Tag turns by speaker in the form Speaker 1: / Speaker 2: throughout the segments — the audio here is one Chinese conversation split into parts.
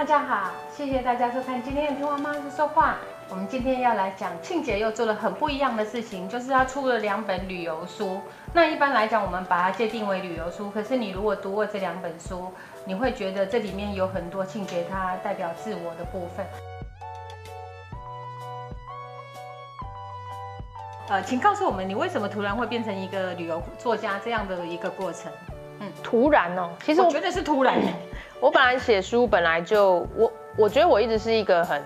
Speaker 1: 大家好，谢谢大家收看今天的听妈妈说话。我们今天要来讲庆姐又做了很不一样的事情，就是她出了两本旅游书。那一般来讲，我们把它界定为旅游书。可是你如果读过这两本书，你会觉得这里面有很多庆姐她代表自我的部分。呃，请告诉我们，你为什么突然会变成一个旅游作家这样的一个过程？
Speaker 2: 嗯，突然哦，
Speaker 1: 其实我觉得是突然。
Speaker 2: 我本来写书本来就我，我觉得我一直是一个很。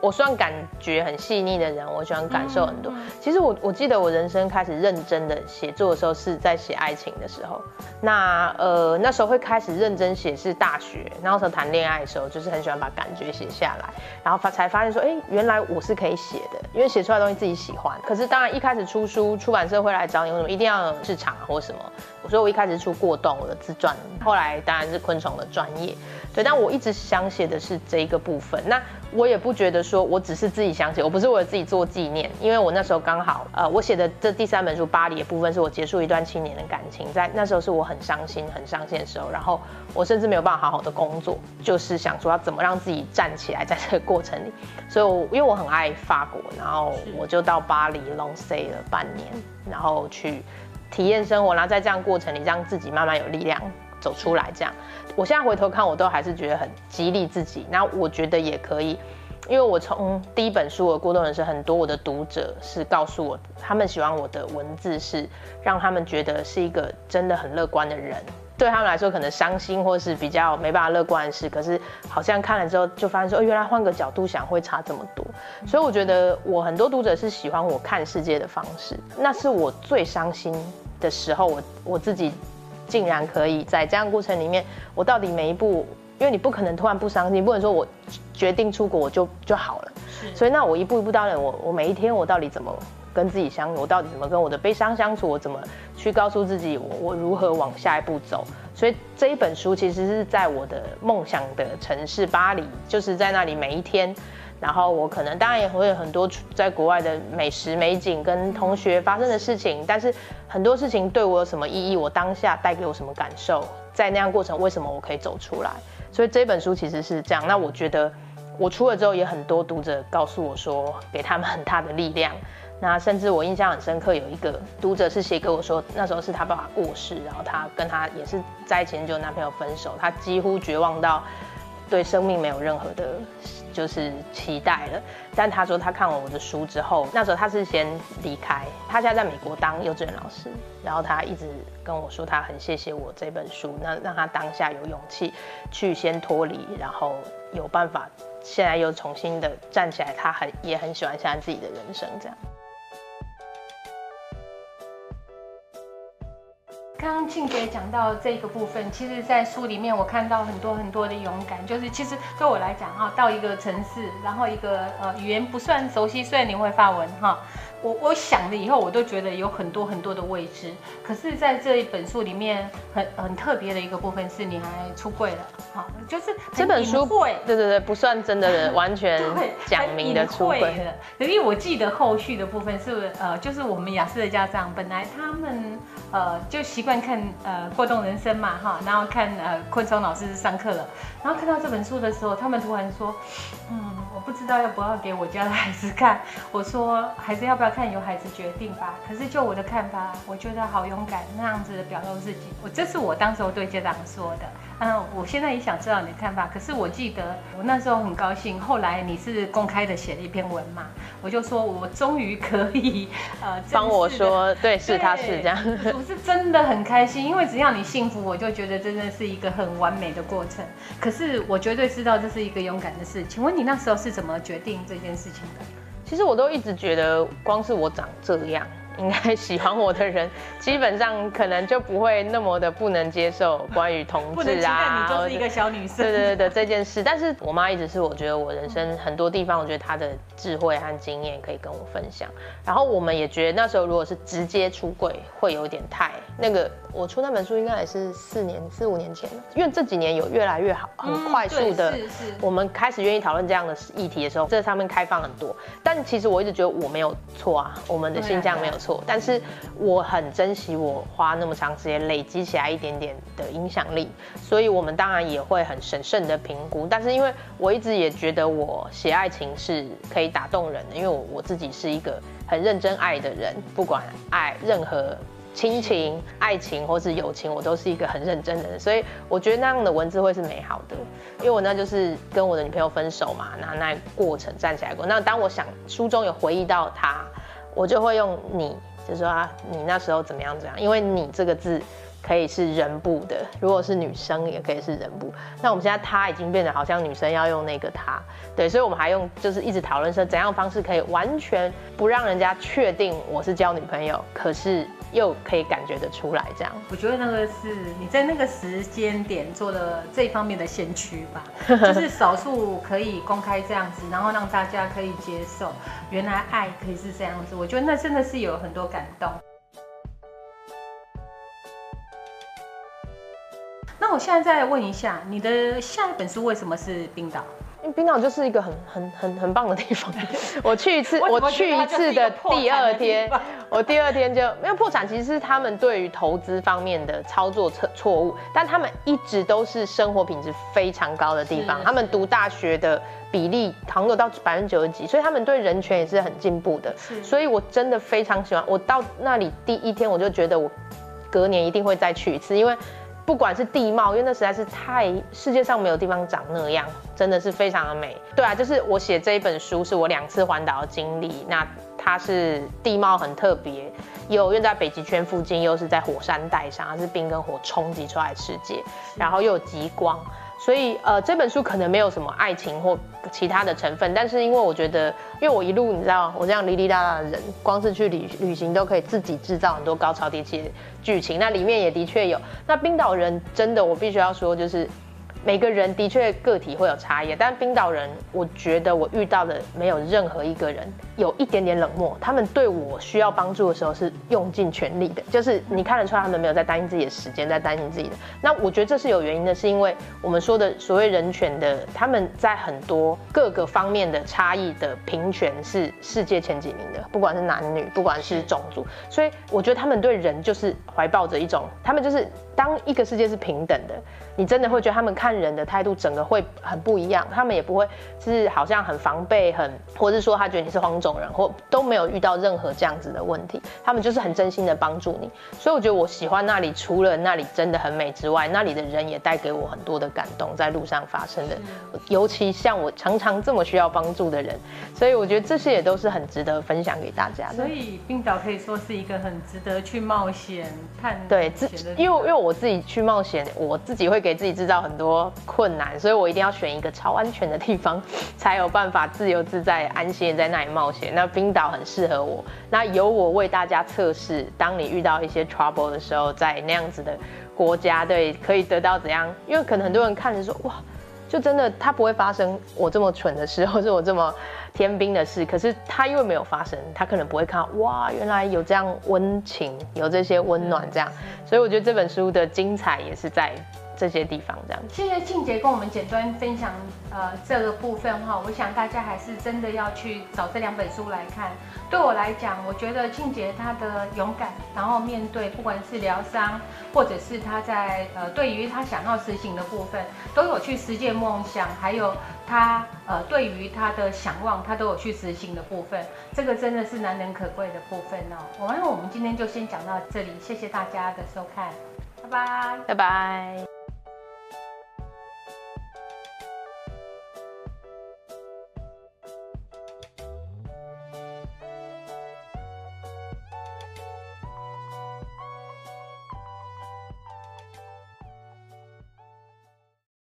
Speaker 2: 我算感觉很细腻的人，我喜欢感受很多。其实我我记得我人生开始认真的写作的时候是在写爱情的时候。那呃那时候会开始认真写是大学，然后时候谈恋爱的时候，就是很喜欢把感觉写下来，然后发才发现说，哎，原来我是可以写的，因为写出来的东西自己喜欢。可是当然一开始出书，出版社会来找你，为什么一定要有市场啊或什么？所以我一开始出过动我的自传，后来当然是昆虫的专业。对，但我一直想写的是这一个部分。那我也不觉得说我只是自己想写，我不是为了自己做纪念，因为我那时候刚好，呃，我写的这第三本书《巴黎》的部分是我结束一段七年的感情，在那时候是我很伤心、很伤心的时候，然后我甚至没有办法好好的工作，就是想说要怎么让自己站起来，在这个过程里。所以，我因为我很爱法国，然后我就到巴黎 long stay 了半年，然后去体验生活，然后在这样过程里让自己慢慢有力量。走出来，这样，我现在回头看，我都还是觉得很激励自己。那我觉得也可以，因为我从第一本书《我过动人生》，很多我的读者是告诉我，他们喜欢我的文字，是让他们觉得是一个真的很乐观的人。对他们来说，可能伤心或是比较没办法乐观的事，可是好像看了之后就发现说，哦，原来换个角度想会差这么多。所以我觉得我很多读者是喜欢我看世界的方式。那是我最伤心的时候，我我自己。竟然可以在这样过程里面，我到底每一步，因为你不可能突然不伤心，不能说我决定出国我就就好了。所以那我一步一步到了，我我每一天我到底怎么跟自己相处，我到底怎么跟我的悲伤相处，我怎么去告诉自己我我如何往下一步走。所以这一本书其实是在我的梦想的城市巴黎，就是在那里每一天。然后我可能当然也会有很多在国外的美食美景跟同学发生的事情，但是很多事情对我有什么意义？我当下带给我什么感受？在那样过程为什么我可以走出来？所以这本书其实是这样。那我觉得我出了之后，也很多读者告诉我说，给他们很大的力量。那甚至我印象很深刻，有一个读者是写给我说，那时候是他爸爸过世，然后他跟他也是在一起很久男朋友分手，他几乎绝望到对生命没有任何的。就是期待了，但他说他看完我的书之后，那时候他是先离开，他现在在美国当幼稚园老师，然后他一直跟我说他很谢谢我这本书，那让他当下有勇气去先脱离，然后有办法现在又重新的站起来，他很也很喜欢现在自己的人生这样。
Speaker 1: 刚庆姐讲到这个部分，其实，在书里面我看到很多很多的勇敢，就是其实对我来讲哈，到一个城市，然后一个呃语言不算熟悉，虽然你会发文哈。我我想了以后，我都觉得有很多很多的未知。可是，在这一本书里面，很很特别的一个部分是，你还出柜了，好，就是
Speaker 2: 这本书会，对对对，不算真的 完全讲明的出柜
Speaker 1: 了。因为我记得后续的部分是，呃，就是我们雅思的家长本来他们呃就习惯看呃过动人生嘛，哈，然后看呃昆虫老师上课了，然后看到这本书的时候，他们突然说，嗯。我不知道要不要给我家的孩子看，我说孩子要不要看由孩子决定吧。可是就我的看法，我觉得好勇敢那样子的表露自己，我这是我当时候对家长说的。嗯，我现在也想知道你的看法。可是我记得我那时候很高兴，后来你是公开的写了一篇文嘛，我就说我终于可以
Speaker 2: 呃帮我说，对，是他是这样，
Speaker 1: 我是真的很开心，因为只要你幸福，我就觉得真的是一个很完美的过程。可是我绝对知道这是一个勇敢的事。请问你那时候是怎么决定这件事情的？
Speaker 2: 其实我都一直觉得，光是我长这样。应该喜欢我的人，基本上可能就不会那么的不能接受关于同志
Speaker 1: 啊，你就是一个小女生，
Speaker 2: 对对对的这件事。但是我妈一直是我觉得我人生很多地方，我觉得她的智慧和经验可以跟我分享。然后我们也觉得那时候如果是直接出柜，会有点太那个我出那本书应该也是四年四五年前了，因为这几年有越来越好，很快速的。我们开始愿意讨论这样的议题的时候，这上面开放很多。但其实我一直觉得我没有错啊，我们的形象没有错。但是我很珍惜我花那么长时间累积起来一点点的影响力，所以我们当然也会很审慎的评估。但是因为我一直也觉得我写爱情是可以打动人的，因为我我自己是一个很认真爱的人，不管爱任何。亲情、爱情或是友情，我都是一个很认真的人，所以我觉得那样的文字会是美好的。因为我那就是跟我的女朋友分手嘛，那那过程站起来过。那当我想书中有回忆到他，我就会用你，就说啊，你那时候怎么样怎样？因为你这个字可以是人部的，如果是女生也可以是人部。那我们现在他已经变得好像女生要用那个他，对，所以我们还用就是一直讨论说怎样方式可以完全不让人家确定我是交女朋友，可是。又可以感觉得出来，这样。
Speaker 1: 我觉得那个是你在那个时间点做的这方面的先驱吧，就是少数可以公开这样子，然后让大家可以接受，原来爱可以是这样子。我觉得那真的是有很多感动。那我现在再问一下，你的下一本书为什么是冰岛？
Speaker 2: 因为冰岛就是一个很很很很棒的地方。我去一次，我去一次的第二天，我第二天就没有破产。其实是他们对于投资方面的操作错错误，但他们一直都是生活品质非常高的地方。他们读大学的比例好像有到百分之九十几，所以他们对人权也是很进步的。所以我真的非常喜欢。我到那里第一天，我就觉得我隔年一定会再去一次，因为。不管是地貌，因为那实在是太世界上没有地方长那样，真的是非常的美。对啊，就是我写这一本书是我两次环岛的经历，那它是地貌很特别，又因为在北极圈附近，又是在火山带上，它是冰跟火冲击出来的世界，然后又有极光。所以，呃，这本书可能没有什么爱情或其他的成分，但是因为我觉得，因为我一路你知道，我这样哩哩啦啦的人，光是去旅旅行都可以自己制造很多高潮迭起的剧情，那里面也的确有。那冰岛人真的，我必须要说，就是。每个人的确个体会有差异，但冰岛人，我觉得我遇到的没有任何一个人有一点点冷漠。他们对我需要帮助的时候是用尽全力的，就是你看得出来他们没有在担心自己的时间，在担心自己的。那我觉得这是有原因的，是因为我们说的所谓人权的，他们在很多各个方面的差异的平权是世界前几名的，不管是男女，不管是种族。所以我觉得他们对人就是怀抱着一种，他们就是当一个世界是平等的。你真的会觉得他们看人的态度整个会很不一样，他们也不会是好像很防备，很，或是说他觉得你是黄种人，或都没有遇到任何这样子的问题，他们就是很真心的帮助你。所以我觉得我喜欢那里，除了那里真的很美之外，那里的人也带给我很多的感动，在路上发生的，尤其像我常常这么需要帮助的人，所以我觉得这些也都是很值得分享给大家的。
Speaker 1: 所以冰岛可以说是一个很值得去冒险探
Speaker 2: 对，因为因为我自己去冒险，我自己会。给自己制造很多困难，所以我一定要选一个超安全的地方，才有办法自由自在、安心的在那里冒险。那冰岛很适合我，那由我为大家测试，当你遇到一些 trouble 的时候，在那样子的国家，对，可以得到怎样？因为可能很多人看着说，哇，就真的它不会发生我这么蠢的事，或是我这么天兵的事。可是它因为没有发生，他可能不会看到，哇，原来有这样温情，有这些温暖这样。所以我觉得这本书的精彩也是在。这些地方这样，
Speaker 1: 谢谢静姐跟我们简单分享呃这个部分哈，我想大家还是真的要去找这两本书来看。对我来讲，我觉得静姐她的勇敢，然后面对不管是疗伤，或者是她在呃对于她想要实行的部分，都有去实践梦想，还有她呃对于她的想望，她都有去实行的部分，这个真的是难能可贵的部分哦。我们我们今天就先讲到这里，谢谢大家的收看，拜拜，
Speaker 2: 拜拜。